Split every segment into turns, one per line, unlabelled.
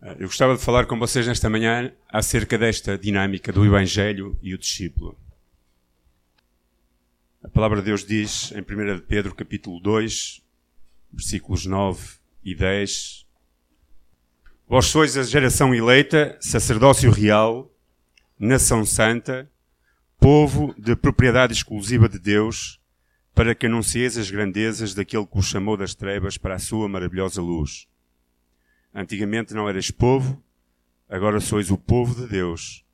Eh, eu gostava de falar com vocês nesta manhã acerca desta dinâmica do Evangelho e o discípulo. A palavra de Deus diz em 1 Pedro capítulo 2, versículos 9 e 10. Vós sois a geração eleita, sacerdócio real, nação santa, povo de propriedade exclusiva de Deus, para que anuncieis as grandezas daquele que os chamou das trevas para a sua maravilhosa luz. Antigamente não eras povo, agora sois o povo de Deus.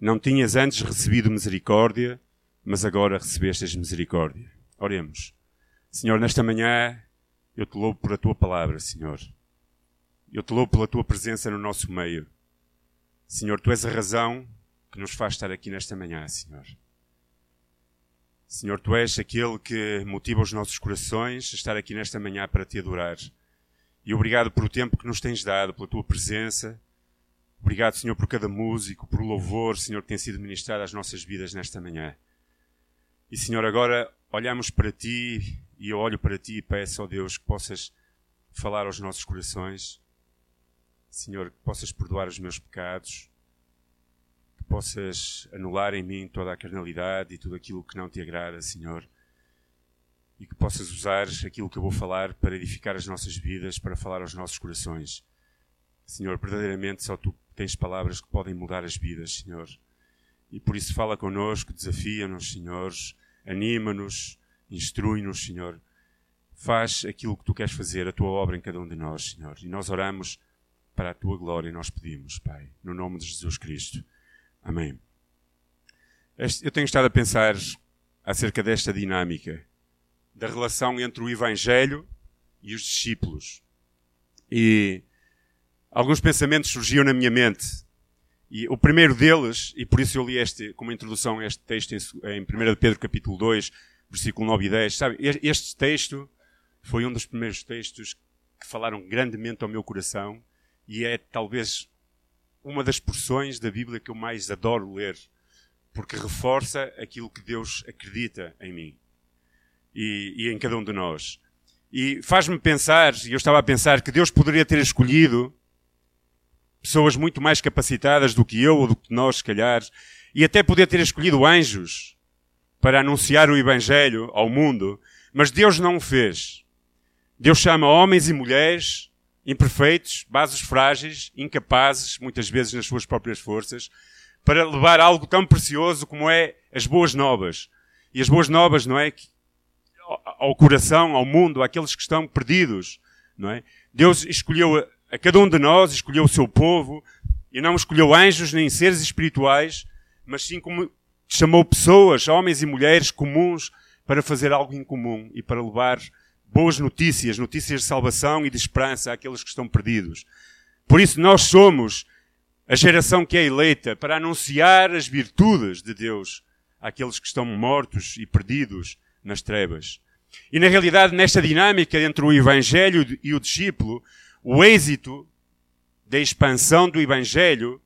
Não tinhas antes recebido misericórdia, mas agora recebestes misericórdia. Oremos. Senhor, nesta manhã eu te louvo por a tua palavra, Senhor. Eu te louvo pela tua presença no nosso meio. Senhor, tu és a razão que nos faz estar aqui nesta manhã, Senhor. Senhor, tu és aquele que motiva os nossos corações a estar aqui nesta manhã para te adorar. E obrigado por o tempo que nos tens dado, pela tua presença. Obrigado, Senhor, por cada músico, por louvor, Senhor, que tem sido ministrado às nossas vidas nesta manhã. E, Senhor, agora olhamos para ti e eu olho para ti e peço, ó Deus, que possas falar aos nossos corações. Senhor, que possas perdoar os meus pecados, que possas anular em mim toda a carnalidade e tudo aquilo que não te agrada, Senhor e que possas usar aquilo que eu vou falar para edificar as nossas vidas, para falar aos nossos corações. Senhor, verdadeiramente só tu tens palavras que podem mudar as vidas, Senhor. E por isso fala connosco, desafia-nos, Senhor, anima-nos, instrui-nos, Senhor. Faz aquilo que tu queres fazer, a tua obra em cada um de nós, Senhor. E nós oramos para a tua glória nós pedimos, Pai, no nome de Jesus Cristo. Amém. Eu tenho estado a pensar acerca desta dinâmica da relação entre o Evangelho e os discípulos. E alguns pensamentos surgiam na minha mente. E o primeiro deles, e por isso eu li este, como introdução este texto em, em 1 Pedro capítulo 2, versículo 9 e 10, sabe, este texto foi um dos primeiros textos que falaram grandemente ao meu coração e é talvez uma das porções da Bíblia que eu mais adoro ler, porque reforça aquilo que Deus acredita em mim e, e em cada um de nós. E faz-me pensar, e eu estava a pensar, que Deus poderia ter escolhido pessoas muito mais capacitadas do que eu ou do que nós, se calhar, e até poder ter escolhido anjos para anunciar o Evangelho ao mundo, mas Deus não o fez. Deus chama homens e mulheres imperfeitos, bases frágeis, incapazes, muitas vezes nas suas próprias forças, para levar algo tão precioso como é as boas novas. E as boas novas, não é? Ao coração, ao mundo, àqueles que estão perdidos, não é? Deus escolheu a, cada um de nós, escolheu o seu povo, e não escolheu anjos nem seres espirituais, mas sim como chamou pessoas, homens e mulheres comuns, para fazer algo em comum e para levar boas notícias, notícias de salvação e de esperança àqueles que estão perdidos. Por isso nós somos a geração que é eleita para anunciar as virtudes de Deus àqueles que estão mortos e perdidos nas trevas. E na realidade, nesta dinâmica entre o Evangelho e o discípulo, o êxito da expansão do Evangelho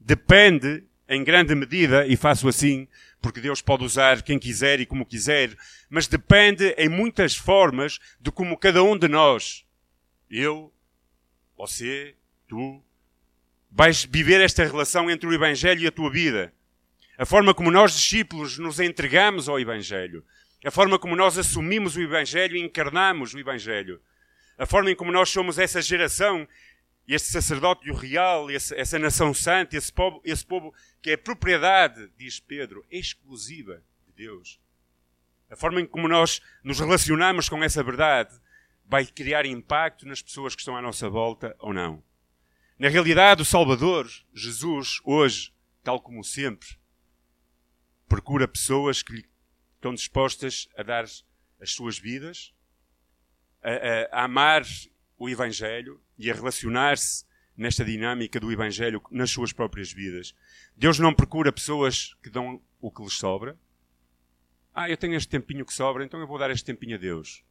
depende, em grande medida, e faço assim, porque Deus pode usar quem quiser e como quiser, mas depende em muitas formas de como cada um de nós, eu, você, tu, vais viver esta relação entre o Evangelho e a tua vida. A forma como nós, discípulos, nos entregamos ao Evangelho a forma como nós assumimos o Evangelho e encarnamos o Evangelho, a forma em como nós somos essa geração, este sacerdote real, essa nação santa, esse povo, esse povo que é propriedade, diz Pedro, exclusiva de Deus. A forma em como nós nos relacionamos com essa verdade vai criar impacto nas pessoas que estão à nossa volta ou não. Na realidade, o Salvador, Jesus, hoje, tal como sempre, procura pessoas que lhe estão dispostas a dar as suas vidas, a, a, a amar o Evangelho e a relacionar-se nesta dinâmica do Evangelho nas suas próprias vidas. Deus não procura pessoas que dão o que lhes sobra. Ah, eu tenho este tempinho que sobra, então eu vou dar este tempinho a Deus.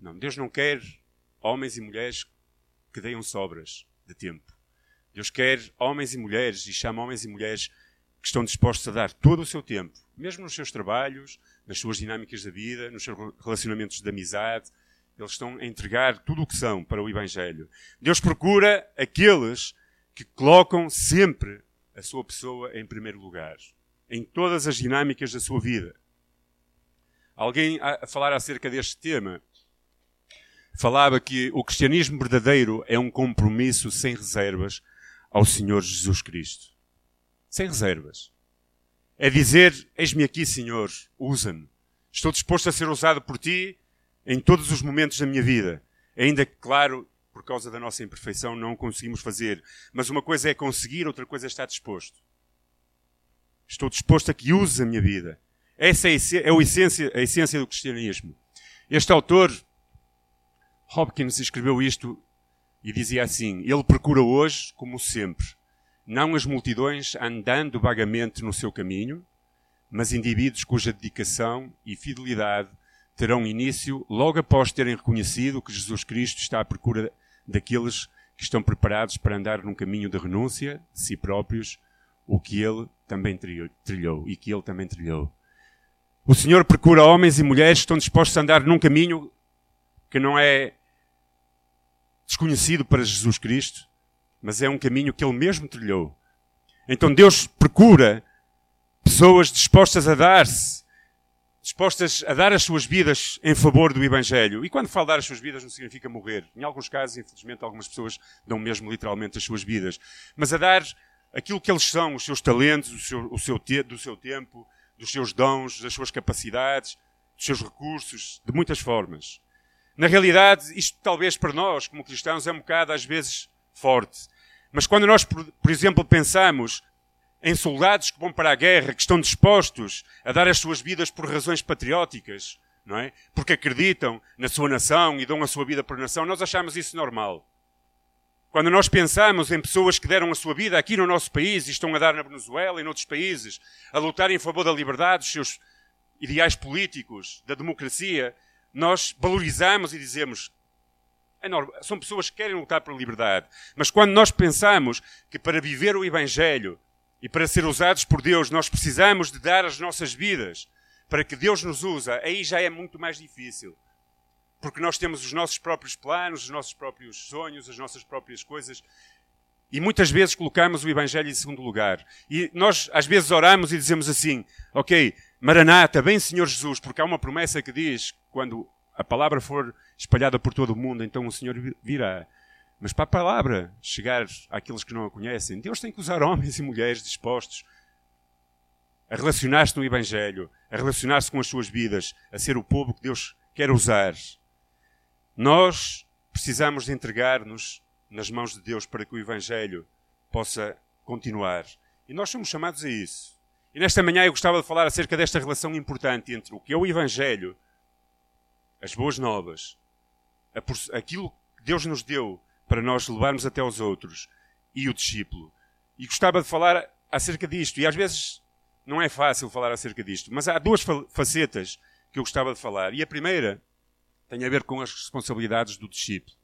Não, Deus não quer homens e mulheres que deem sobras de tempo. Deus quer homens e mulheres e chama homens e mulheres que estão dispostos a dar todo o seu tempo, mesmo nos seus trabalhos, nas suas dinâmicas da vida, nos seus relacionamentos de amizade. Eles estão a entregar tudo o que são para o Evangelho. Deus procura aqueles que colocam sempre a sua pessoa em primeiro lugar, em todas as dinâmicas da sua vida. Alguém a falar acerca deste tema falava que o cristianismo verdadeiro é um compromisso sem reservas ao Senhor Jesus Cristo. Sem reservas. É dizer: Eis-me aqui, Senhor, usa-me. Estou disposto a ser usado por ti em todos os momentos da minha vida. Ainda que, claro, por causa da nossa imperfeição, não conseguimos fazer. Mas uma coisa é conseguir, outra coisa é estar disposto. Estou disposto a que use a minha vida. Essa é a essência, a essência do cristianismo. Este autor, Hopkins, escreveu isto e dizia assim: Ele procura hoje, como sempre, não as multidões andando vagamente no seu caminho, mas indivíduos cuja dedicação e fidelidade terão início logo após terem reconhecido que Jesus Cristo está à procura daqueles que estão preparados para andar num caminho de renúncia de si próprios, o que ele também trilhou e que ele também trilhou. O Senhor procura homens e mulheres que estão dispostos a andar num caminho que não é desconhecido para Jesus Cristo, mas é um caminho que ele mesmo trilhou. Então Deus procura pessoas dispostas a dar-se dispostas a dar as suas vidas em favor do Evangelho. E quando falo dar as suas vidas, não significa morrer. Em alguns casos, infelizmente, algumas pessoas dão mesmo literalmente as suas vidas. Mas a dar aquilo que eles são, os seus talentos, o seu, o seu te, do seu tempo, dos seus dons, das suas capacidades, dos seus recursos, de muitas formas. Na realidade, isto talvez para nós, como cristãos, é um bocado às vezes forte. Mas quando nós, por, por exemplo, pensamos em soldados que vão para a guerra, que estão dispostos a dar as suas vidas por razões patrióticas, não é? Porque acreditam na sua nação e dão a sua vida por nação, nós achamos isso normal. Quando nós pensamos em pessoas que deram a sua vida aqui no nosso país e estão a dar na Venezuela e noutros países, a lutar em favor da liberdade, dos seus ideais políticos, da democracia, nós valorizamos e dizemos é normal, são pessoas que querem lutar pela liberdade. Mas quando nós pensamos que para viver o Evangelho e para ser usados por Deus, nós precisamos de dar as nossas vidas para que Deus nos usa. Aí já é muito mais difícil. Porque nós temos os nossos próprios planos, os nossos próprios sonhos, as nossas próprias coisas. E muitas vezes colocamos o Evangelho em segundo lugar. E nós, às vezes, oramos e dizemos assim: Ok, Maranata, bem Senhor Jesus, porque há uma promessa que diz: quando a palavra for espalhada por todo o mundo, então o Senhor virá. Mas para a palavra chegar àqueles que não a conhecem, Deus tem que usar homens e mulheres dispostos a relacionar-se no Evangelho, a relacionar-se com as suas vidas, a ser o povo que Deus quer usar. Nós precisamos de entregar-nos nas mãos de Deus para que o Evangelho possa continuar. E nós somos chamados a isso. E nesta manhã eu gostava de falar acerca desta relação importante entre o que é o Evangelho, as boas novas, aquilo que Deus nos deu para nós levarmos até aos outros e o discípulo. E gostava de falar acerca disto. E às vezes não é fácil falar acerca disto, mas há duas facetas que eu gostava de falar. E a primeira tem a ver com as responsabilidades do discípulo.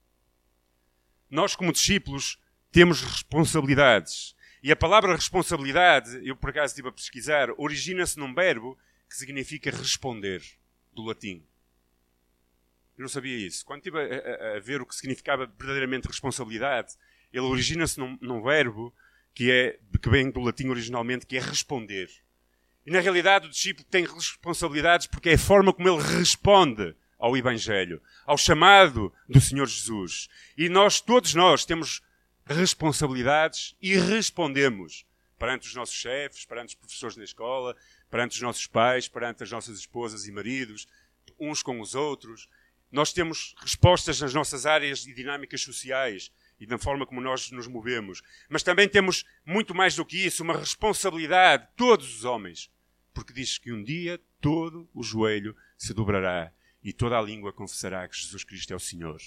Nós, como discípulos, temos responsabilidades. E a palavra responsabilidade, eu por acaso estive a pesquisar, origina-se num verbo que significa responder, do latim. Eu não sabia isso. Quando estive a, a, a ver o que significava verdadeiramente responsabilidade, ele origina-se num, num, verbo que, é, que vem do latim originalmente, que é responder. E na realidade o discípulo tem responsabilidades porque é a forma como ele responde ao Evangelho, ao chamado do Senhor Jesus. E nós, todos nós, temos responsabilidades e respondemos perante os nossos chefes, perante os professores da escola, perante os nossos pais, perante as nossas esposas e maridos, uns com os outros. Nós temos respostas nas nossas áreas e dinâmicas sociais e na forma como nós nos movemos. Mas também temos muito mais do que isso, uma responsabilidade, todos os homens. Porque diz que um dia todo o joelho se dobrará e toda a língua confessará que Jesus Cristo é o Senhor.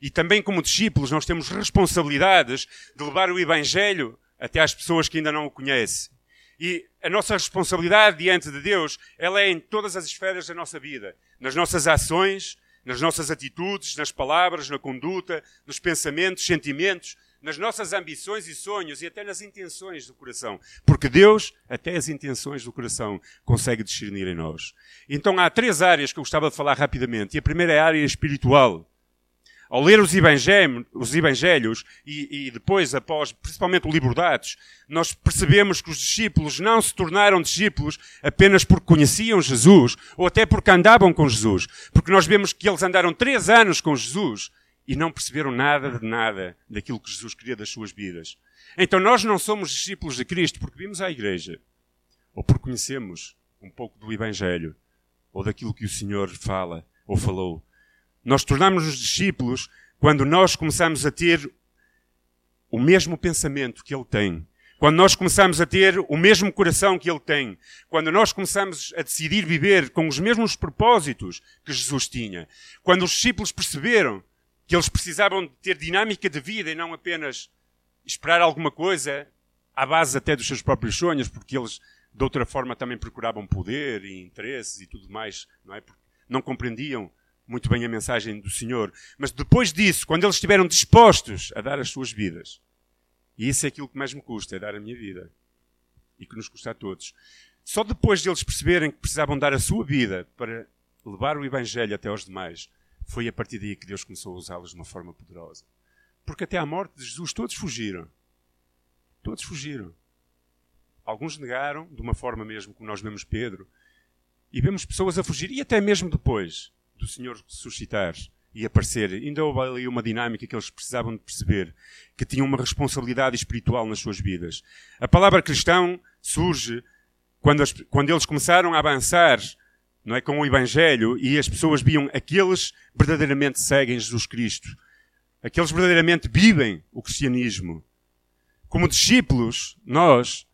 E também como discípulos nós temos responsabilidades de levar o Evangelho até às pessoas que ainda não o conhecem. E a nossa responsabilidade diante de Deus, ela é em todas as esferas da nossa vida. Nas nossas ações, nas nossas atitudes, nas palavras, na conduta, nos pensamentos, sentimentos, nas nossas ambições e sonhos e até nas intenções do coração. Porque Deus, até as intenções do coração, consegue discernir em nós. Então há três áreas que eu gostava de falar rapidamente. E a primeira é a área espiritual. Ao ler os evangelhos, os evangelhos e, e, depois, após, principalmente o livro nós percebemos que os discípulos não se tornaram discípulos apenas porque conheciam Jesus ou até porque andavam com Jesus. Porque nós vemos que eles andaram três anos com Jesus e não perceberam nada de nada daquilo que Jesus queria das suas vidas. Então nós não somos discípulos de Cristo porque vimos à igreja ou porque conhecemos um pouco do Evangelho ou daquilo que o Senhor fala ou falou. Nós tornamos-nos discípulos quando nós começamos a ter o mesmo pensamento que Ele tem. Quando nós começamos a ter o mesmo coração que Ele tem. Quando nós começamos a decidir viver com os mesmos propósitos que Jesus tinha. Quando os discípulos perceberam que eles precisavam de ter dinâmica de vida e não apenas esperar alguma coisa à base até dos seus próprios sonhos, porque eles de outra forma também procuravam poder e interesses e tudo mais, não é? Porque não compreendiam muito bem a mensagem do Senhor. Mas depois disso, quando eles estiveram dispostos a dar as suas vidas, e isso é aquilo que mais me custa, é dar a minha vida. E que nos custa a todos. Só depois de eles perceberem que precisavam dar a sua vida para levar o Evangelho até aos demais, foi a partir daí que Deus começou a usá-los de uma forma poderosa. Porque até à morte de Jesus todos fugiram. Todos fugiram. Alguns negaram, de uma forma mesmo como nós vemos Pedro. E vemos pessoas a fugir, e até mesmo depois do Senhor suscitar e aparecer. Ainda houve ali uma dinâmica que eles precisavam de perceber, que tinham uma responsabilidade espiritual nas suas vidas. A palavra cristão surge quando, as, quando eles começaram a avançar não é, com o Evangelho e as pessoas viam aqueles verdadeiramente seguem Jesus Cristo. Aqueles verdadeiramente vivem o cristianismo. Como discípulos, nós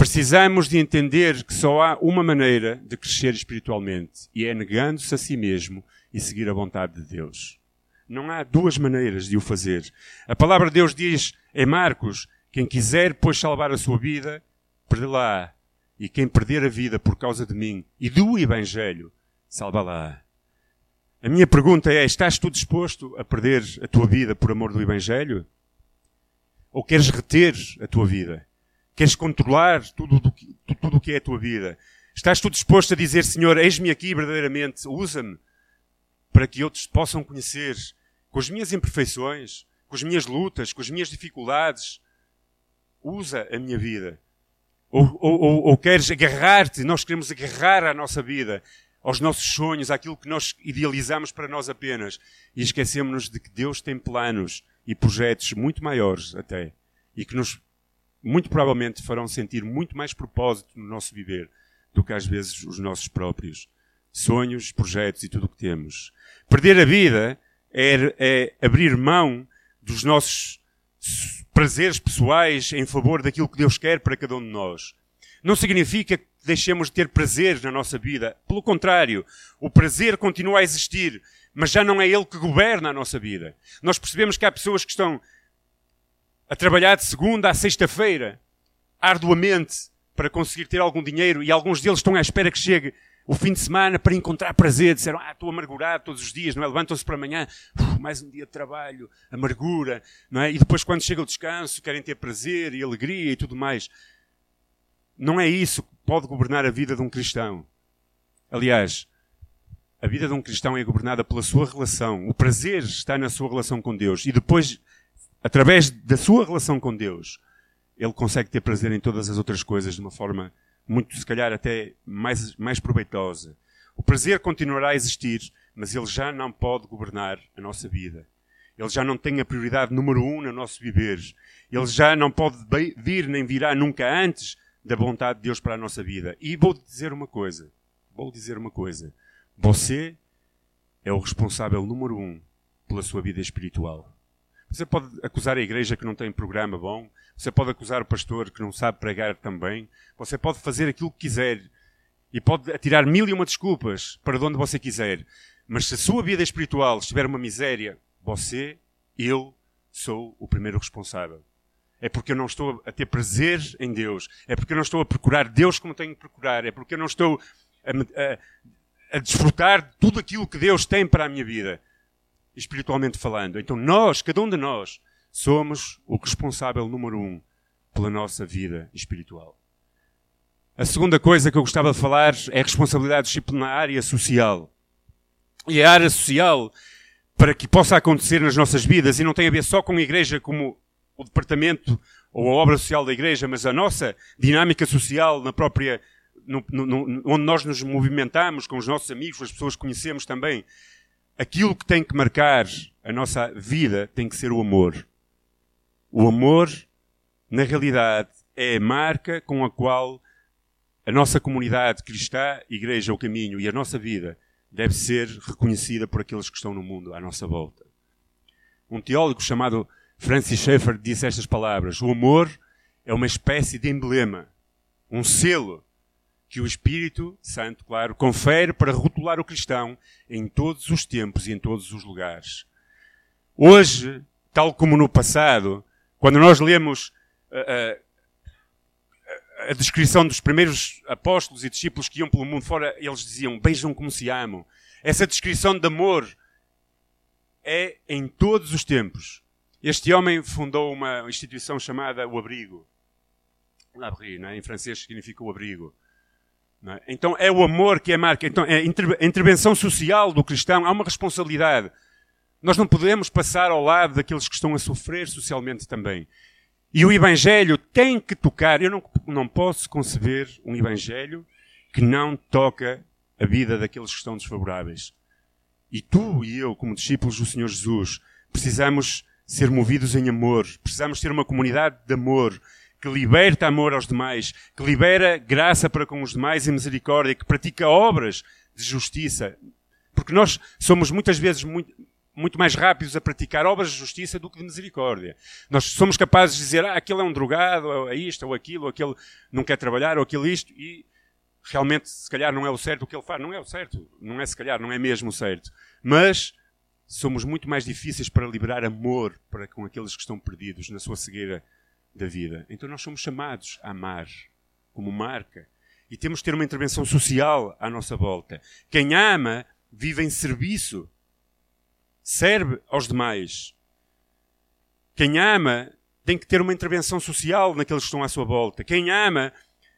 Precisamos de entender que só há uma maneira de crescer espiritualmente e é negando-se a si mesmo e seguir a vontade de Deus. Não há duas maneiras de o fazer. A palavra de Deus diz em Marcos: quem quiser, pois, salvar a sua vida, perdê-la. E quem perder a vida por causa de mim e do Evangelho, salva-la. A minha pergunta é: estás tu disposto a perder a tua vida por amor do Evangelho? Ou queres reter a tua vida? Queres controlar tudo o que, tudo que é a tua vida? Estás tu disposto a dizer, Senhor, eis-me aqui verdadeiramente, usa-me para que outros possam conhecer com as minhas imperfeições, com as minhas lutas, com as minhas dificuldades. Usa a minha vida. Ou, ou, ou queres agarrar-te, nós queremos agarrar a nossa vida, aos nossos sonhos, àquilo que nós idealizamos para nós apenas. E esquecemos-nos de que Deus tem planos e projetos muito maiores até. E que nos muito provavelmente farão sentir muito mais propósito no nosso viver do que às vezes os nossos próprios sonhos, projetos e tudo o que temos. Perder a vida é, é abrir mão dos nossos prazeres pessoais em favor daquilo que Deus quer para cada um de nós. Não significa que deixemos de ter prazer na nossa vida. Pelo contrário, o prazer continua a existir, mas já não é ele que governa a nossa vida. Nós percebemos que há pessoas que estão a trabalhar de segunda a sexta-feira, arduamente, para conseguir ter algum dinheiro, e alguns deles estão à espera que chegue o fim de semana para encontrar prazer. Disseram, ah, estou amargurado todos os dias, não é? Levantam-se para amanhã, mais um dia de trabalho, amargura, não é? E depois, quando chega o descanso, querem ter prazer e alegria e tudo mais. Não é isso que pode governar a vida de um cristão. Aliás, a vida de um cristão é governada pela sua relação. O prazer está na sua relação com Deus. E depois através da sua relação com Deus, ele consegue ter prazer em todas as outras coisas de uma forma muito, se calhar, até mais, mais proveitosa. O prazer continuará a existir, mas ele já não pode governar a nossa vida. Ele já não tem a prioridade número um no nosso viver. Ele já não pode vir nem virá nunca antes da vontade de Deus para a nossa vida. E vou dizer uma coisa. Vou dizer uma coisa. Você é o responsável número um pela sua vida espiritual. Você pode acusar a igreja que não tem programa bom, você pode acusar o pastor que não sabe pregar também, você pode fazer aquilo que quiser e pode atirar mil e uma desculpas para de onde você quiser. Mas se a sua vida espiritual estiver uma miséria, você, eu, sou o primeiro responsável. É porque eu não estou a ter prazer em Deus. É porque eu não estou a procurar Deus como tenho que procurar. É porque eu não estou a, a, a desfrutar de tudo aquilo que Deus tem para a minha vida espiritualmente falando. Então nós, cada um de nós, somos o responsável número um pela nossa vida espiritual. A segunda coisa que eu gostava de falar é a responsabilidade disciplinar e a social. E a área social para que possa acontecer nas nossas vidas e não tem a ver só com a igreja como o departamento ou a obra social da igreja, mas a nossa dinâmica social na própria, no, no, onde nós nos movimentamos com os nossos amigos, as pessoas que conhecemos também, aquilo que tem que marcar a nossa vida tem que ser o amor. O amor, na realidade, é a marca com a qual a nossa comunidade cristã, Igreja, o Caminho e a nossa vida deve ser reconhecida por aqueles que estão no mundo à nossa volta. Um teólogo chamado Francis Schaeffer disse estas palavras: O amor é uma espécie de emblema, um selo que o Espírito Santo, claro, confere para rotular o cristão em todos os tempos e em todos os lugares. Hoje, tal como no passado, quando nós lemos uh, uh, a descrição dos primeiros apóstolos e discípulos que iam pelo mundo fora, eles diziam: Beijam como se amam. Essa descrição de amor é em todos os tempos. Este homem fundou uma instituição chamada O Abrigo. L'abri, né? em francês significa o abrigo. É? Então é o amor que é marca. Então é a intervenção social do cristão. Há uma responsabilidade. Nós não podemos passar ao lado daqueles que estão a sofrer socialmente também. E o Evangelho tem que tocar. Eu não, não posso conceber um Evangelho que não toca a vida daqueles que estão desfavoráveis. E tu e eu, como discípulos do Senhor Jesus, precisamos ser movidos em amor. Precisamos ter uma comunidade de amor que liberta amor aos demais, que libera graça para com os demais e misericórdia, que pratica obras de justiça. Porque nós somos muitas vezes muito, muito mais rápidos a praticar obras de justiça do que de misericórdia. Nós somos capazes de dizer, ah, aquele é um drogado, ou é isto, ou aquilo, ou aquele não quer trabalhar, ou aquilo isto, e realmente, se calhar, não é o certo o que ele faz. Não é o certo. Não é se calhar, não é mesmo o certo. Mas somos muito mais difíceis para liberar amor para com aqueles que estão perdidos na sua cegueira da vida. Então nós somos chamados a amar como marca. E temos que ter uma intervenção social à nossa volta. Quem ama vive em serviço serve aos demais. Quem ama tem que ter uma intervenção social naqueles que estão à sua volta. Quem ama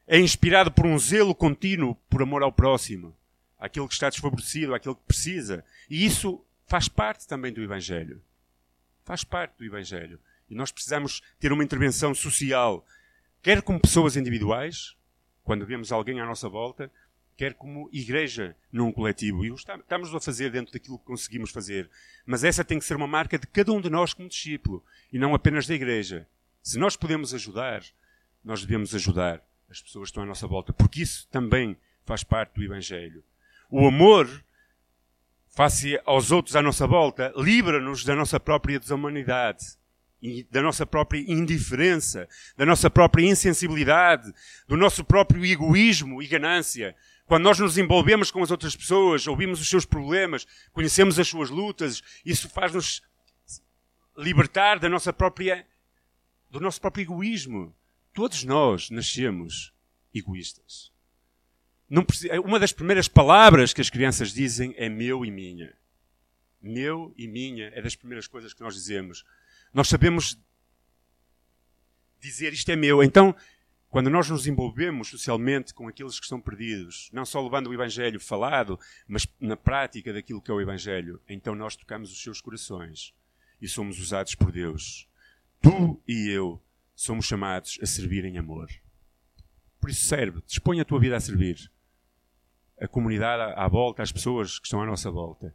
é inspirado por um zelo contínuo por amor ao próximo, àquele que está desfavorecido, àquele que precisa. E isso faz parte também do Evangelho. Faz parte do Evangelho. E nós precisamos ter uma intervenção social, quer como pessoas individuais, quando vemos alguém à nossa volta, quer como igreja num coletivo. E estamos a fazer dentro daquilo que conseguimos fazer. Mas essa tem que ser uma marca de cada um de nós como discípulo e não apenas da igreja. Se nós podemos ajudar, nós devemos ajudar as pessoas que estão à nossa volta, porque isso também faz parte do Evangelho. O amor, face aos outros à nossa volta, livra-nos da nossa própria desumanidade da nossa própria indiferença, da nossa própria insensibilidade, do nosso próprio egoísmo e ganância. Quando nós nos envolvemos com as outras pessoas, ouvimos os seus problemas, conhecemos as suas lutas, isso faz-nos libertar da nossa própria, do nosso próprio egoísmo. Todos nós nascemos egoístas. uma das primeiras palavras que as crianças dizem é meu e minha. Meu e minha é das primeiras coisas que nós dizemos. Nós sabemos dizer isto é meu. Então, quando nós nos envolvemos socialmente com aqueles que estão perdidos, não só levando o Evangelho falado, mas na prática daquilo que é o Evangelho, então nós tocamos os seus corações e somos usados por Deus. Tu e eu somos chamados a servir em amor. Por isso, serve, dispõe a tua vida a servir. A comunidade à volta, as pessoas que estão à nossa volta.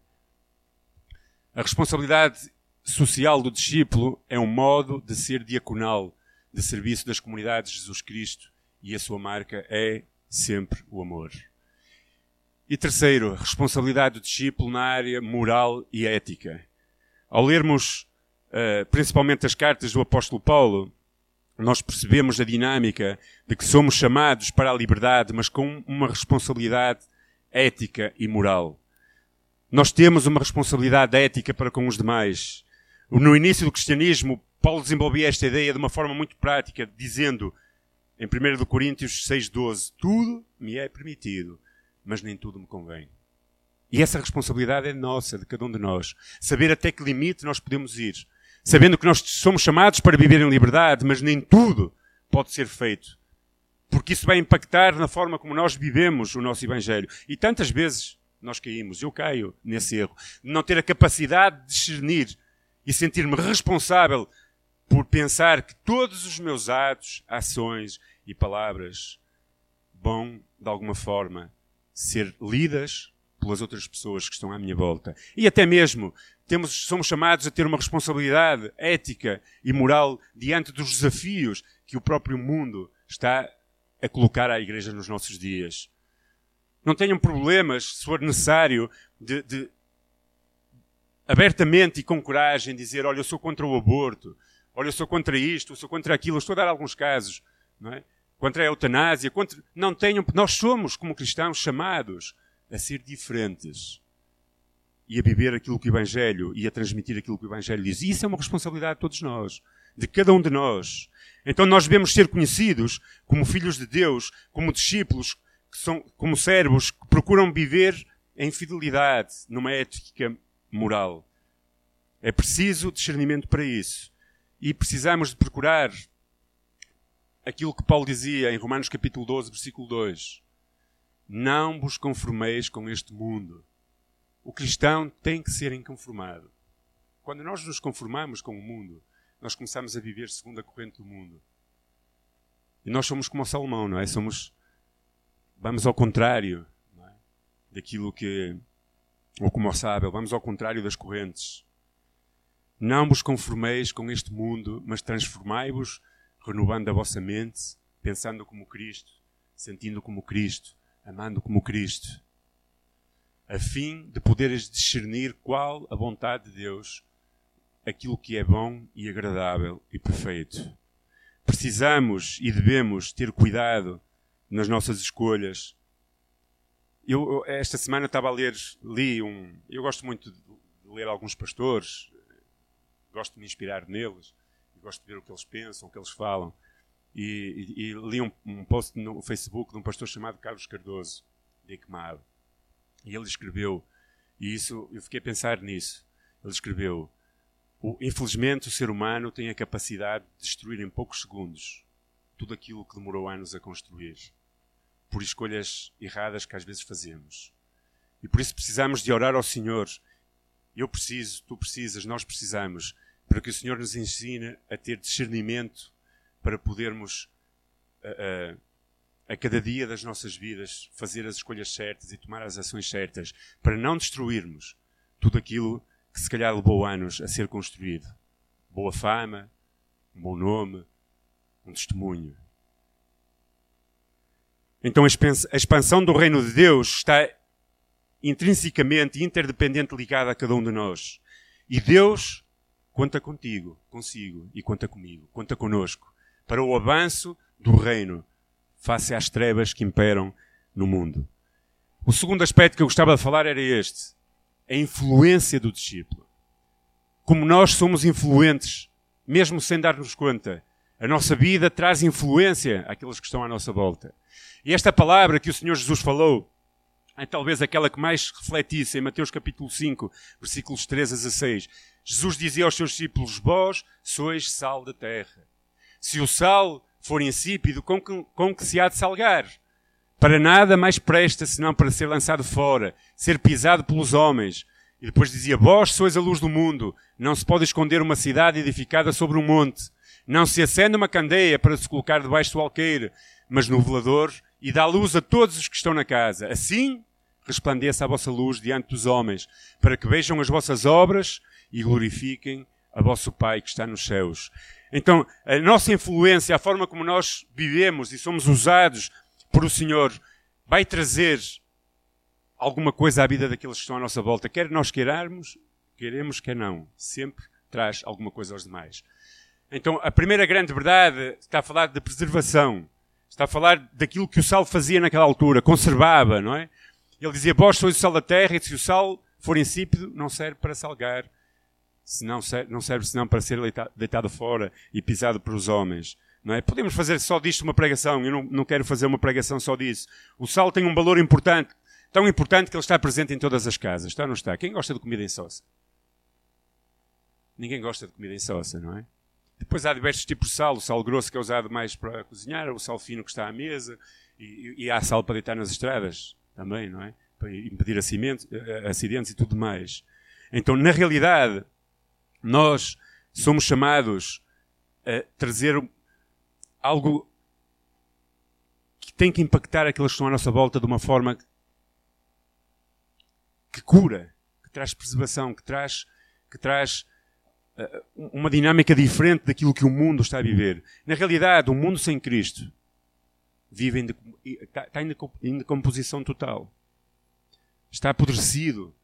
A responsabilidade social do discípulo é um modo de ser diaconal de serviço das comunidades de Jesus Cristo e a sua marca é sempre o amor. E terceiro, responsabilidade do discípulo na área moral e ética. Ao lermos uh, principalmente as cartas do apóstolo Paulo, nós percebemos a dinâmica de que somos chamados para a liberdade, mas com uma responsabilidade ética e moral. Nós temos uma responsabilidade ética para com os demais. No início do cristianismo, Paulo desenvolvia esta ideia de uma forma muito prática, dizendo em 1 Coríntios 6,12: Tudo me é permitido, mas nem tudo me convém. E essa responsabilidade é nossa, de cada um de nós. Saber até que limite nós podemos ir. Sabendo que nós somos chamados para viver em liberdade, mas nem tudo pode ser feito. Porque isso vai impactar na forma como nós vivemos o nosso Evangelho. E tantas vezes nós caímos, eu caio nesse erro, de não ter a capacidade de discernir e sentir-me responsável por pensar que todos os meus atos, ações e palavras vão, de alguma forma, ser lidas pelas outras pessoas que estão à minha volta. E até mesmo temos, somos chamados a ter uma responsabilidade ética e moral diante dos desafios que o próprio mundo está a colocar à Igreja nos nossos dias. Não tenham problemas, se for necessário, de, de abertamente e com coragem dizer: Olha, eu sou contra o aborto, olha, eu sou contra isto, eu sou contra aquilo. Eu estou a dar alguns casos, não é? Contra a eutanásia, contra... não tenham. Nós somos, como cristãos, chamados a ser diferentes e a viver aquilo que o Evangelho e a transmitir aquilo que o Evangelho diz. E isso é uma responsabilidade de todos nós, de cada um de nós. Então nós devemos ser conhecidos como filhos de Deus, como discípulos, que são, como servos que procuram viver em fidelidade, numa ética moral. É preciso discernimento para isso. E precisamos de procurar aquilo que Paulo dizia em Romanos capítulo 12, versículo 2. Não vos conformeis com este mundo. O cristão tem que ser inconformado. Quando nós nos conformamos com o mundo, nós começamos a viver segundo a corrente do mundo. E nós somos como o Salomão, não é? Somos. Vamos ao contrário é? daquilo que. Ou como o sábio, vamos ao contrário das correntes. Não vos conformeis com este mundo, mas transformai-vos, renovando a vossa mente, pensando como Cristo, sentindo como Cristo, amando como Cristo, a fim de poderes discernir qual a vontade de Deus, aquilo que é bom e agradável e perfeito. Precisamos e devemos ter cuidado nas nossas escolhas. Eu, esta semana estava a ler, li um. Eu gosto muito de ler alguns pastores, gosto de me inspirar neles, gosto de ver o que eles pensam, o que eles falam e, e, e li um, um, post no Facebook de um pastor chamado Carlos Cardoso, de Equimado. E ele escreveu, e isso eu fiquei a pensar nisso. Ele escreveu: o, Infelizmente, o ser humano tem a capacidade de destruir em poucos segundos tudo aquilo que demorou anos a construir, por escolhas erradas que às vezes fazemos. E por isso precisamos de orar ao Senhor. Eu preciso, tu precisas, nós precisamos, para que o Senhor nos ensine a ter discernimento para podermos, a, a, a, cada dia das nossas vidas, fazer as escolhas certas e tomar as ações certas, para não destruirmos tudo aquilo que se calhar levou anos a ser construído. Boa fama, um bom nome, um testemunho. Então a expansão do reino de Deus está intrinsecamente, interdependente ligada a cada um de nós. E Deus conta contigo, consigo e conta comigo, conta conosco para o avanço do reino face às trevas que imperam no mundo. O segundo aspecto que eu gostava de falar era este: a influência do discípulo. Como nós somos influentes, mesmo sem dar-nos conta, a nossa vida traz influência àqueles que estão à nossa volta. E esta palavra que o Senhor Jesus falou é talvez aquela que mais refletisse em Mateus capítulo 5, versículos 13 a 16. Jesus dizia aos seus discípulos: Vós sois sal da terra. Se o sal for insípido, com que, com que se há de salgar? Para nada mais presta senão para ser lançado fora, ser pisado pelos homens. E depois dizia: Vós sois a luz do mundo. Não se pode esconder uma cidade edificada sobre um monte. Não se acende uma candeia para se colocar debaixo do alqueire, mas no velador e dá luz a todos os que estão na casa. Assim resplandeça a vossa luz diante dos homens, para que vejam as vossas obras e glorifiquem a vosso Pai que está nos céus. Então, a nossa influência, a forma como nós vivemos e somos usados por o Senhor, vai trazer alguma coisa à vida daqueles que estão à nossa volta. Quer nós queiramos, queremos, quer não. Sempre traz alguma coisa aos demais. Então, a primeira grande verdade está a falar de preservação. Está a falar daquilo que o sal fazia naquela altura, conservava, não é? Ele dizia: Vós sois o sal da terra, e se o sal for insípido, não serve para salgar se não serve, não serve senão para ser deitado fora e pisado pelos homens. Não é? Podemos fazer só disto uma pregação, eu não, não quero fazer uma pregação só disso. O sal tem um valor importante, tão importante que ele está presente em todas as casas. Está ou não está? Quem gosta de comida em sossa? Ninguém gosta de comida em sossa, não é? Depois há diversos tipos de sal, o sal grosso que é usado mais para cozinhar, o sal fino que está à mesa, e, e há sal para deitar nas estradas também, não é? para impedir acidentes e tudo mais. Então, na realidade, nós somos chamados a trazer algo que tem que impactar aqueles que estão à nossa volta de uma forma que cura, que traz preservação, que traz, que traz uma dinâmica diferente daquilo que o mundo está a viver. Na realidade, o mundo sem Cristo vive em, está, em decomposição total. Está apodrecido.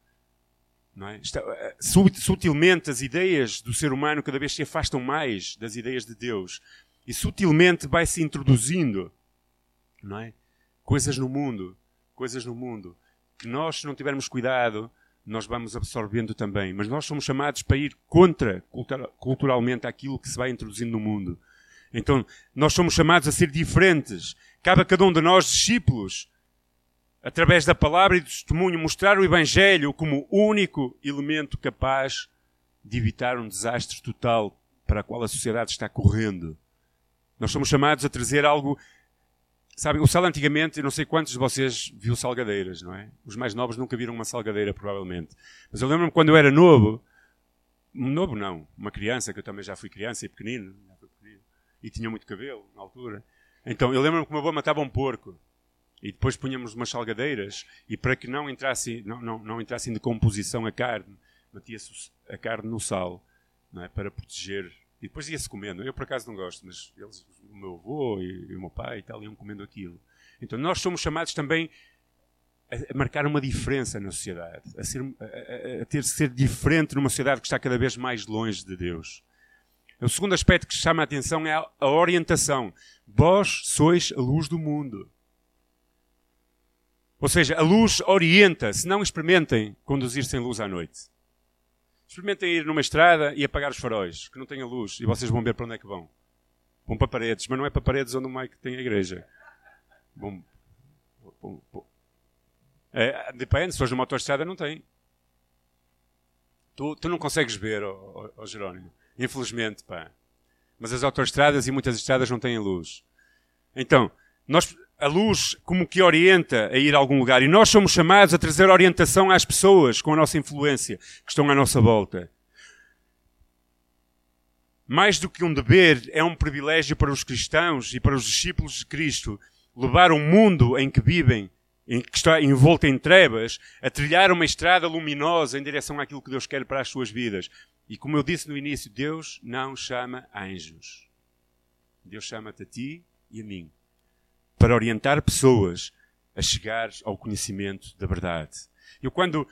É? Está, uh, sutilmente as ideias do ser humano cada vez se afastam mais das ideias de Deus. E sutilmente vai se introduzindo não é? coisas no mundo, coisas no mundo que nós, se não tivermos cuidado, nós vamos absorvendo também. Mas nós somos chamados para ir contra, culturalmente, aquilo que se vai introduzindo no mundo. Então, nós somos chamados a ser diferentes. Cabe a cada um de nós, discípulos, através da palavra e do testemunho, mostrar o Evangelho como único elemento capaz de evitar um desastre total para o qual a sociedade está correndo. Nós somos chamados a trazer algo Sabe, o sal antigamente, eu não sei quantos de vocês viu salgadeiras, não é? Os mais novos nunca viram uma salgadeira, provavelmente. Mas eu lembro-me quando eu era novo, novo não, uma criança, que eu também já fui criança e pequenino, pequenino e tinha muito cabelo na altura. Então, eu lembro-me que o meu avô matava um porco. E depois punhamos umas salgadeiras, e para que não entrasse, não, não, não entrasse em decomposição a carne, metia-se a carne no sal, não é? Para proteger e depois ia-se comendo. Eu, por acaso, não gosto, mas eles, o meu avô e, e o meu pai e tal iam comendo aquilo. Então, nós somos chamados também a, marcar uma diferença na sociedade, a, ser, a, a ter de ser diferente numa sociedade que está cada vez mais longe de Deus. O segundo aspecto que chama a atenção é a, orientação. Vós sois a luz do mundo. Ou seja, a luz orienta, se não experimentem conduzir sem luz à noite. Experimentem ir numa estrada e apagar os faróis, que não tenha luz, e vocês vão ver para onde é que vão. Vão para paredes, mas não é para paredes onde o Mike tem a igreja. Bom, bom, bom. É, depende, se fores numa autoestrada não tem. Tu, tu não consegues ver, oh, oh, oh Jerónimo. Infelizmente, pá. Mas as autoestradas e muitas estradas não têm luz. Então, nós, a luz como que orienta a ir a algum lugar. E nós somos chamados a trazer orientação às pessoas com a nossa influência que estão à nossa volta. Mais do que um dever, é um privilégio para os cristãos e para os discípulos de Cristo levar o mundo em que vivem, em que está envolto em trevas, a trilhar uma estrada luminosa em direção àquilo que Deus quer para as suas vidas. E como eu disse no início, Deus não chama anjos. Deus chama-te a ti e a mim para orientar pessoas a chegar ao conhecimento da verdade. Eu quando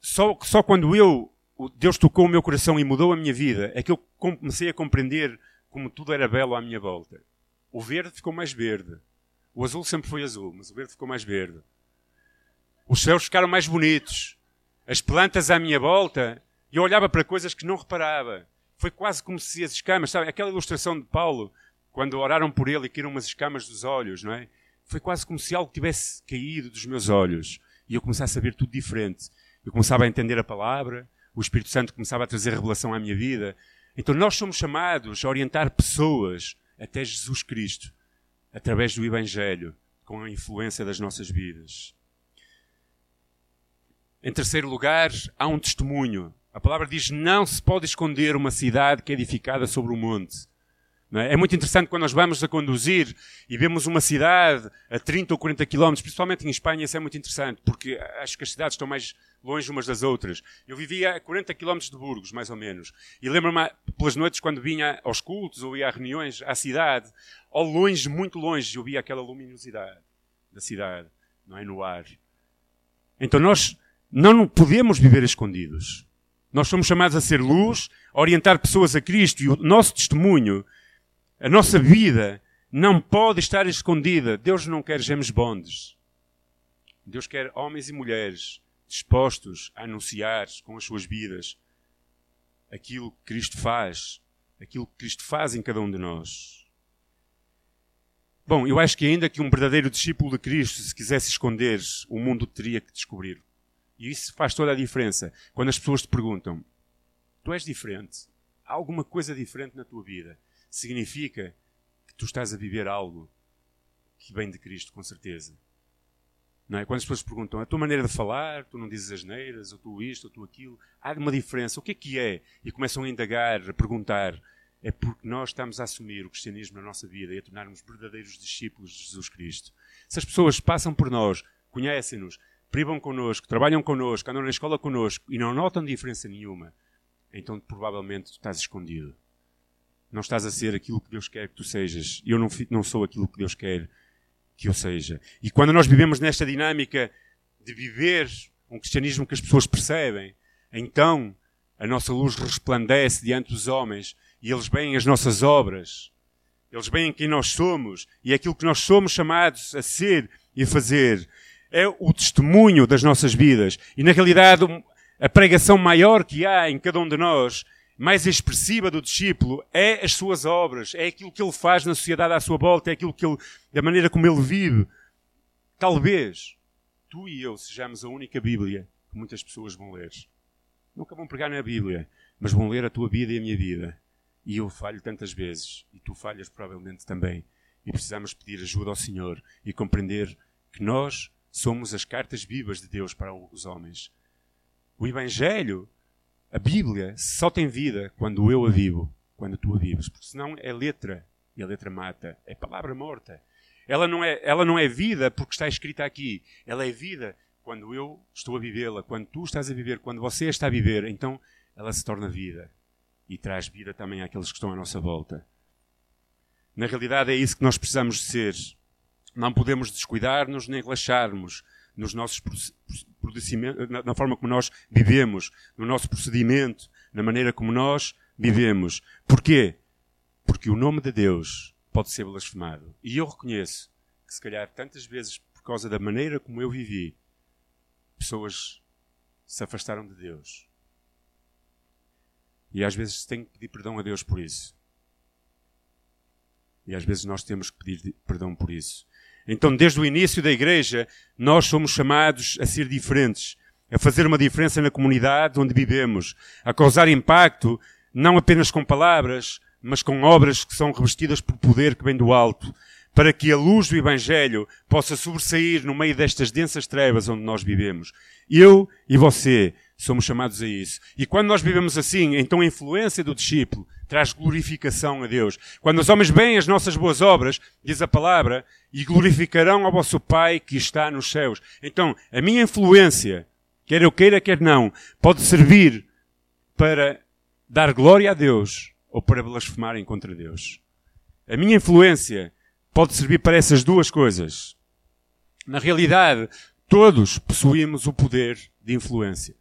só, só quando eu Deus tocou o meu coração e mudou a minha vida é que eu comecei a compreender como tudo era belo à minha volta. O verde ficou mais verde. O azul sempre foi azul, mas o verde ficou mais verde. Os céus ficaram mais bonitos. As plantas à minha volta, eu olhava para coisas que não reparava. Foi quase como se as escamas, sabe? Aquela ilustração de Paulo, quando oraram por ele e caíram umas escamas dos olhos, não é? Foi quase como se algo tivesse caído dos meus olhos e eu começasse a ver tudo diferente. Eu começava a entender a palavra, o Espírito Santo começava a trazer revelação à minha vida. Então nós somos chamados a orientar pessoas até Jesus Cristo, através do Evangelho, com a influência das nossas vidas. Em terceiro lugar, há um testemunho. A palavra diz: Não se pode esconder uma cidade que é edificada sobre o monte. É? é? muito interessante quando nós vamos a conduzir e vemos uma cidade a 30 ou 40 quilómetros, principalmente em Espanha, isso é muito interessante, porque acho que as cidades estão mais longe umas das outras. Eu vivia a 40 quilómetros de Burgos, mais ou menos. E lembro-me, pelas noites, quando vinha aos cultos ou ia a reuniões à cidade, ao longe, muito longe, eu via aquela luminosidade da cidade, não é? No ar. Então nós não podemos viver escondidos. Nós somos chamados a ser luz, a orientar pessoas a Cristo e o nosso testemunho a nossa vida não pode estar escondida. Deus não quer gemes bondes. Deus quer homens e mulheres dispostos a anunciar com as suas vidas aquilo que Cristo faz, aquilo que Cristo faz em cada um de nós. Bom, eu acho que ainda que um verdadeiro discípulo de Cristo, se quisesse esconder, o mundo teria que descobrir. E isso faz toda a diferença. Quando as pessoas te perguntam: Tu és diferente? Há alguma coisa diferente na tua vida? Significa que tu estás a viver algo que vem de Cristo, com certeza. Não é? Quando as pessoas perguntam a tua maneira de falar, tu não dizes as neiras, ou tu isto, ou tu aquilo, há uma diferença. O que é que é? E começam a indagar, a perguntar. É porque nós estamos a assumir o cristianismo na nossa vida e a tornarmos verdadeiros discípulos de Jesus Cristo. Se as pessoas passam por nós, conhecem-nos, privam connosco, trabalham connosco, andam na escola connosco e não notam diferença nenhuma, então provavelmente tu estás escondido. Não estás a ser aquilo que Deus quer que tu sejas. Eu não, não sou aquilo que Deus quer que eu seja. E quando nós vivemos nesta dinâmica de viver um cristianismo que as pessoas percebem, então a nossa luz resplandece diante dos homens e eles veem as nossas obras. Eles veem quem nós somos e é aquilo que nós somos chamados a ser e a fazer é o testemunho das nossas vidas. E na realidade, a pregação maior que há em cada um de nós, mais expressiva do discípulo, é as suas obras, é aquilo que ele faz na sociedade à sua volta, é aquilo que ele, da maneira como ele vive. Talvez tu e eu sejamos a única Bíblia que muitas pessoas vão ler. Nunca vão pregar na Bíblia, mas vão ler a tua vida e a minha vida. E eu falho tantas vezes, e tu falhas provavelmente também. E precisamos pedir ajuda ao Senhor e compreender que nós Somos as cartas vivas de Deus para os homens. O Evangelho, a Bíblia, só tem vida quando eu a vivo, quando tu a vives. Porque senão é letra, e a letra mata. É palavra morta. Ela não é, ela não é vida porque está escrita aqui. Ela é vida quando eu estou a vivê-la, quando tu estás a viver, quando você está a viver. Então ela se torna vida. E traz vida também àqueles que estão à nossa volta. Na realidade é isso que nós precisamos ser. Não podemos descuidar-nos nem relaxarmos nos nossos na, na forma como nós vivemos, no nosso procedimento, na maneira como nós vivemos. Porquê? Porque o nome de Deus pode ser blasfemado. E eu reconheço que, se calhar, tantas vezes, por causa da maneira como eu vivi, pessoas se afastaram de Deus. E às vezes tenho que pedir perdão a Deus por isso. E às vezes nós temos que pedir perdão por isso. Então, desde o início da igreja, nós somos chamados a ser diferentes, a fazer uma diferença na comunidade onde vivemos, a causar impacto, não apenas com palavras, mas com obras que são revestidas por poder que vem do alto, para que a luz do Evangelho possa sobressair no meio destas densas trevas onde nós vivemos. Eu e você somos chamados a isso. E quando nós vivemos assim, então a influência do discípulo traz glorificação a Deus. Quando os homens veem as nossas boas obras, diz a palavra, e glorificarão ao vosso Pai que está nos céus. Então, a minha influência, quer eu queira, quer não, pode servir para dar glória a Deus ou para blasfemarem contra Deus. A minha influência pode servir para essas duas coisas. Na realidade, todos possuímos o poder de influência.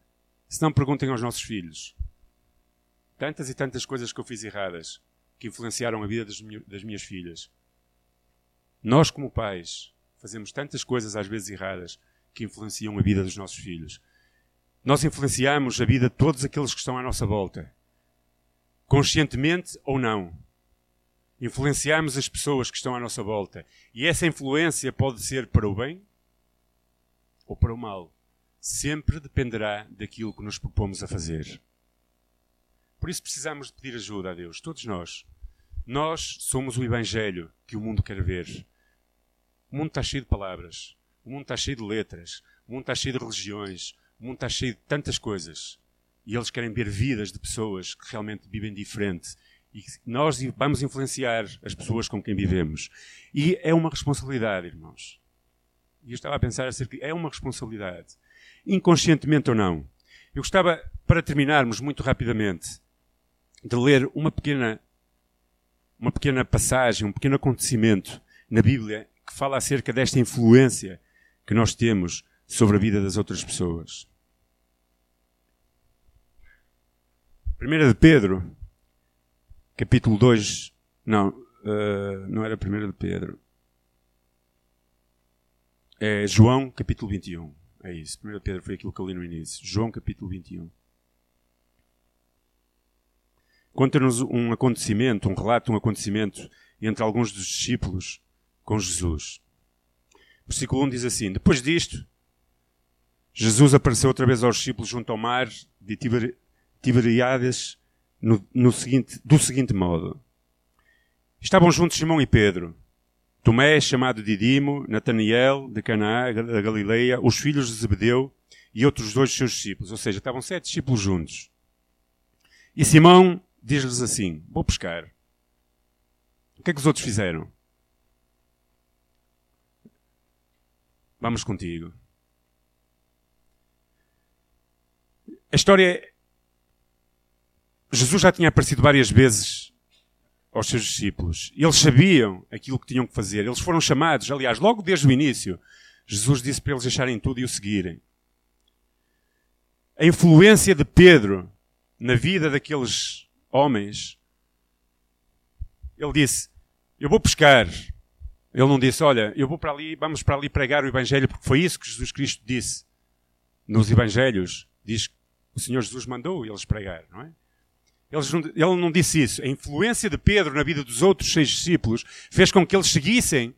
Se não, perguntem aos nossos filhos tantas e tantas coisas que eu fiz erradas que influenciaram a vida das, das minhas filhas. Nós, como pais, fazemos tantas coisas às vezes erradas que influenciam a vida dos nossos filhos. Nós influenciamos a vida de todos aqueles que estão à nossa volta, conscientemente ou não. Influenciamos as pessoas que estão à nossa volta. E essa influência pode ser para o bem ou para o mal. Sempre dependerá daquilo que nos propomos a fazer. Por isso precisamos pedir ajuda a Deus, todos nós. Nós somos o Evangelho que o mundo quer ver. O mundo está cheio de palavras, o mundo está cheio de letras, o mundo está cheio de religiões, o mundo está cheio de tantas coisas. E eles querem ver vidas de pessoas que realmente vivem diferente. E nós vamos influenciar as pessoas com quem vivemos. E é uma responsabilidade, irmãos. E eu estava a pensar acerca. É uma responsabilidade. Inconscientemente ou não. Eu gostava, para terminarmos muito rapidamente, de ler uma pequena, uma pequena passagem, um pequeno acontecimento na Bíblia que fala acerca desta influência que nós temos sobre a vida das outras pessoas. 1 de Pedro, capítulo 2, não, uh, não era 1 de Pedro. É João, capítulo 21. É isso. 1 de Pedro foi aquilo que eu li no início. João, capítulo 21 conta-nos um acontecimento, um relato um acontecimento entre alguns dos discípulos com Jesus. Versículo 1 diz assim: Depois disto, Jesus apareceu outra vez aos discípulos junto ao mar de Tiberiades no, no seguinte, do seguinte modo: Estavam juntos Simão e Pedro, Tomé, chamado Didimo, Nataniel, de Canaã, da Galileia, os filhos de Zebedeu e outros dois seus discípulos. Ou seja, estavam sete discípulos juntos. E Simão diz-lhes assim: Vou pescar. O que é que os outros fizeram? Vamos contigo. A história. Jesus já tinha aparecido várias vezes aos seus discípulos. Eles sabiam aquilo que tinham que fazer. Eles foram chamados, aliás, logo desde o início. Jesus disse para eles deixarem tudo e o seguirem. A influência de Pedro na vida daqueles homens. Ele disse: Eu vou pescar. Ele não disse: Olha, eu vou para ali, vamos para ali pregar o Evangelho, porque foi isso que Jesus Cristo disse nos Evangelhos. Diz que o Senhor Jesus mandou eles pregar, não é? ele não disse isso. A influência de Pedro na vida dos outros seis discípulos fez com que eles seguissem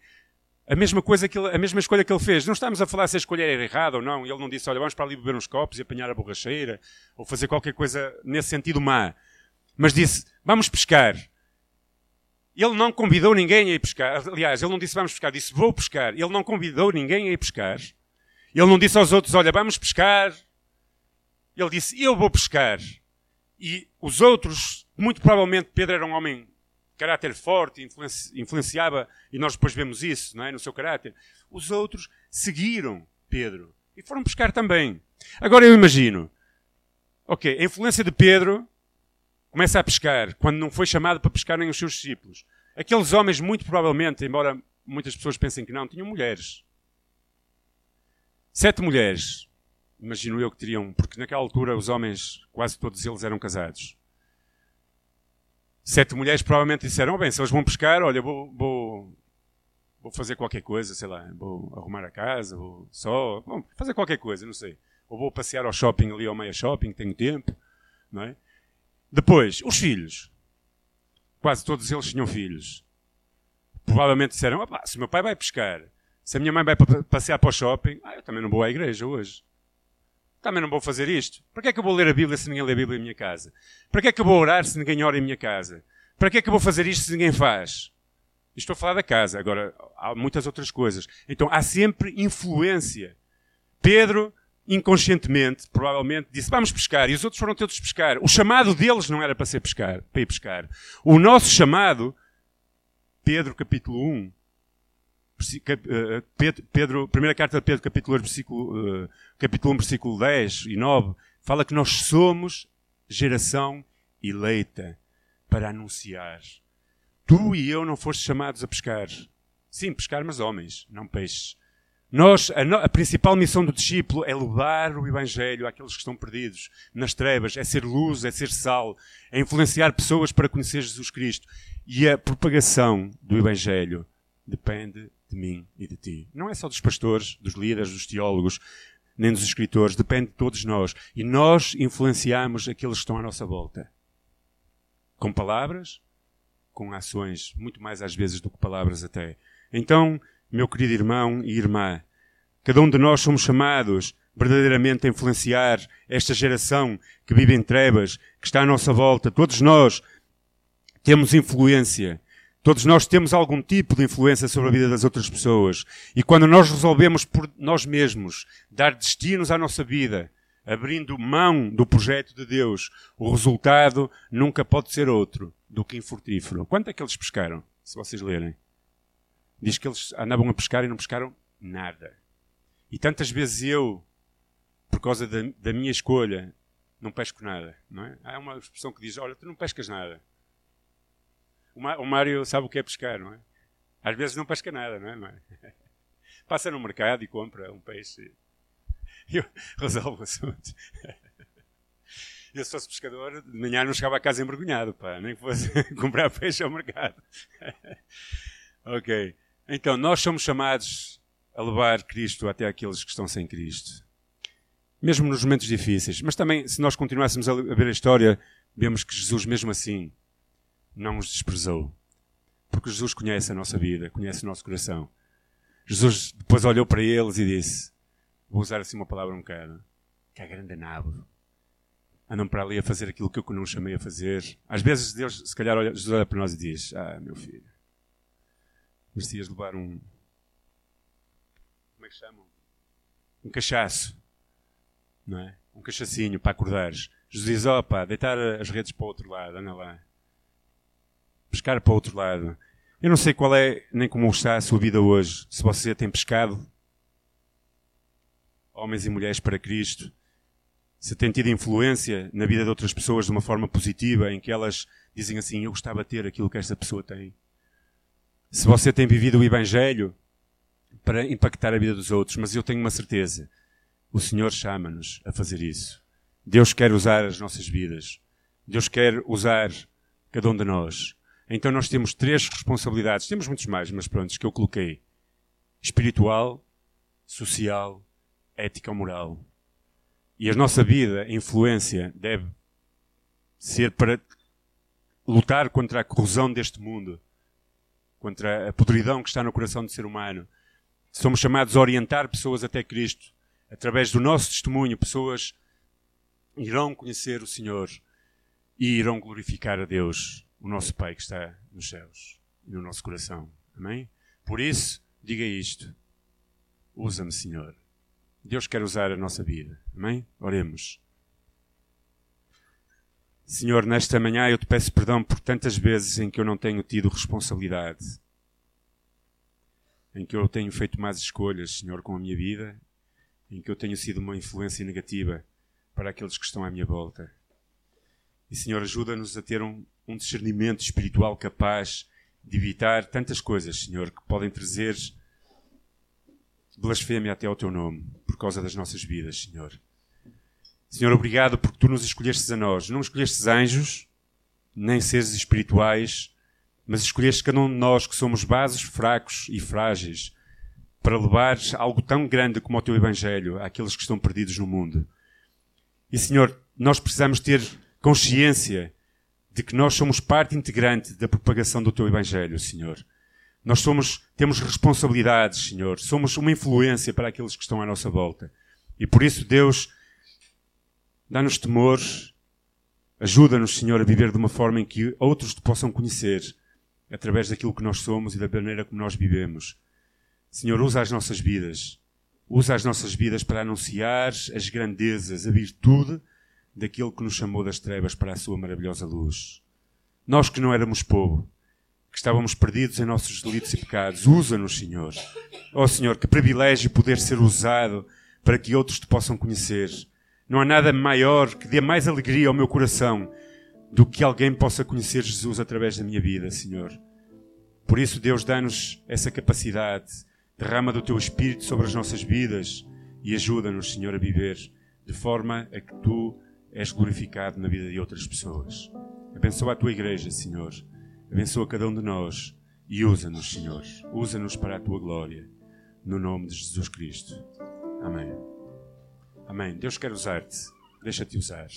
a mesma, coisa que ele, a mesma escolha que ele fez. Não estamos a falar se a escolha era errada ou não. Ele não disse, olha, vamos para ali beber uns copos e apanhar a borracheira, ou fazer qualquer coisa nesse sentido má. Mas disse, vamos pescar. Ele não convidou ninguém a ir pescar. Aliás, ele não disse vamos pescar, disse vou pescar. Ele não convidou ninguém a ir pescar. Ele não disse aos outros, olha, vamos pescar. Ele disse, eu vou pescar. E os outros, muito provavelmente Pedro era um homem caráter forte, influenci, influenciava, e nós depois vemos isso, não é? No seu caráter. Os outros seguiram Pedro e foram pescar também. Agora eu imagino, ok, a influência de Pedro começa a pescar quando não foi chamado para pescar nem os seus discípulos. Aqueles homens, muito provavelmente, embora muitas pessoas pensem que não, tinham mulheres. Sete mulheres, imagino eu que teriam, porque naquela altura os homens, quase todos eles eram casados. Sete mulheres provavelmente disseram: oh, bem, se eles vão pescar, olha, vou, vou, vou fazer qualquer coisa, sei lá, vou arrumar a casa, vou só, bom, fazer qualquer coisa, não sei. Ou vou passear ao shopping ali ao meia shopping, tenho tempo, não é? Depois, os filhos. Quase todos eles tinham filhos. Provavelmente disseram: se meu pai vai pescar, se a minha mãe vai passear para o shopping, ah, eu também não vou à igreja hoje. Também não vou fazer isto. Para que é que eu vou ler a Bíblia se ninguém lê a Bíblia em minha casa? Para que é que eu vou orar se ninguém ora em minha casa? Para que é que eu vou fazer isto se ninguém faz? Estou a falar da casa. Agora, há muitas outras coisas. Então, há sempre influência. Pedro, inconscientemente, provavelmente, disse, vamos pescar. E os outros foram todos pescar. O chamado deles não era para ser pescar, para ir pescar. O nosso chamado, Pedro capítulo 1, eh, Pedro, primeira carta de Pedro, capítulo, 1, versículo, eh, capítulo 1, versículo 10 e 9, fala que nós somos geração eleita para anunciar. Tu e eu não foste chamados a pescar. Sim, pescar, mas homens, não peixes. Nós, a, no, a, principal missão do discípulo é levar o Evangelho àqueles que estão perdidos nas trevas, é ser luz, é ser sal, é influenciar pessoas para conhecer Jesus Cristo. E a propagação do Evangelho depende de mim e de ti. Não é só dos pastores, dos líderes, dos teólogos, nem dos escritores, depende de todos nós. E nós influenciamos aqueles que estão à nossa volta. Com palavras, com ações, muito mais às vezes do que palavras até. Então, meu querido irmão e irmã, cada um de nós somos chamados verdadeiramente a influenciar esta geração que vive em trevas, que está à nossa volta. Todos nós temos influência Todos nós temos algum tipo de influência sobre a vida das outras pessoas. E quando nós resolvemos por nós mesmos dar destinos à nossa vida, abrindo mão do projeto de Deus, o resultado nunca pode ser outro do que infrutífero. Quanto é que eles pescaram? Se vocês lerem. Diz que eles andavam a pescar e não pescaram nada. E tantas vezes eu, por causa da, da minha escolha, não pesco nada. Não é? Há uma expressão que diz: Olha, tu não pescas nada. O Mário sabe o que é pescar, não é? Às vezes não pesca nada, não é? Passa no mercado e compra um peixe e resolve o assunto. Eu, se fosse pescador, de manhã não chegava a casa embrulhado, pá, nem fosse comprar peixe ao mercado. ok. Então, nós somos chamados a levar Cristo até aqueles que estão sem Cristo. Mesmo nos momentos difíceis. Mas também, se nós continuássemos a ver a história, vemos que Jesus, mesmo assim, não os desprezou. Porque Jesus conhece a nossa vida, conhece o nosso coração. Jesus depois olhou para eles e disse: Vou usar assim uma palavra um bocado. Que é grande nabo. Andam para ali a fazer aquilo que eu não chamei a fazer. Às vezes Deus, se calhar, olha, Jesus olha para nós e diz: Ah, meu filho, Merecias levar um. Como é que chamam? Um cachaço. Não é? Um cachacinho para acordares. Jesus diz: opa, deitar as redes para o outro lado, anda lá. Pescar para o outro lado. Eu não sei qual é, nem como está a sua vida hoje. Se você tem pescado, homens e mulheres para Cristo, se tem tido influência na vida de outras pessoas de uma forma positiva, em que elas dizem assim: Eu gostava de ter aquilo que esta pessoa tem. Se você tem vivido o Evangelho para impactar a vida dos outros, mas eu tenho uma certeza: o Senhor chama-nos a fazer isso. Deus quer usar as nossas vidas. Deus quer usar cada um de nós. Então nós temos três responsabilidades. Temos muitos mais, mas pronto, que eu coloquei: espiritual, social, ética ou moral. E a nossa vida, a influência, deve ser para lutar contra a corrosão deste mundo, contra a podridão que está no coração do ser humano. Somos chamados a orientar pessoas até Cristo. Através do nosso testemunho, pessoas irão conhecer o Senhor e irão glorificar a Deus, o nosso Pai que está nos céus e no nosso coração. Amém? Por isso, diga isto: usa-me, Senhor. Deus quer usar a nossa vida. Amém? Oremos. Senhor, nesta manhã eu te peço perdão por tantas vezes em que eu não tenho tido responsabilidade, em que eu tenho feito más escolhas, Senhor, com a minha vida, em que eu tenho sido uma influência negativa para aqueles que estão à minha volta. E, Senhor, ajuda-nos a ter um, um discernimento espiritual capaz de evitar tantas coisas, Senhor, que podem trazer blasfémia até ao teu nome, por causa das nossas vidas, Senhor. Senhor, obrigado porque tu nos escolhestes a nós. Não escolhestes anjos, nem seres espirituais, mas escolheste cada um de nós que somos bases fracos e frágeis para levar algo tão grande como o teu Evangelho àqueles que estão perdidos no mundo. E, Senhor, nós precisamos ter consciência de que nós somos parte integrante da propagação do teu Evangelho, Senhor. Nós somos, temos responsabilidades, Senhor. Somos uma influência para aqueles que estão à nossa volta. E por isso, Deus, dá-nos temor, ajuda-nos, Senhor, a viver de uma forma em que outros te possam conhecer através daquilo que nós somos e da maneira como nós vivemos. Senhor, usa as nossas vidas. Usa as nossas vidas para anunciar as grandezas, a virtude daquele que nos chamou das trevas para a sua maravilhosa luz. Nós que não éramos povo, que estávamos perdidos em nossos delitos e pecados. Usa-nos, Senhor. Ó oh, Senhor, que privilégio poder ser usado para que outros te possam conhecer. Não há nada maior que dê mais alegria ao meu coração do que alguém possa conhecer Jesus através da minha vida, Senhor. Por isso, Deus, dá-nos essa capacidade. Derrama do teu Espírito sobre as nossas vidas e ajuda-nos, Senhor, a viver de forma a que tu és glorificado na vida de outras pessoas. Abençoa a tua igreja, Senhor. Abençoa cada um de nós e usa-nos, Senhor. Usa-nos para a tua glória. No nome de Jesus Cristo. Amém. Amém. Deus quer usar-te. Deixa-te usar.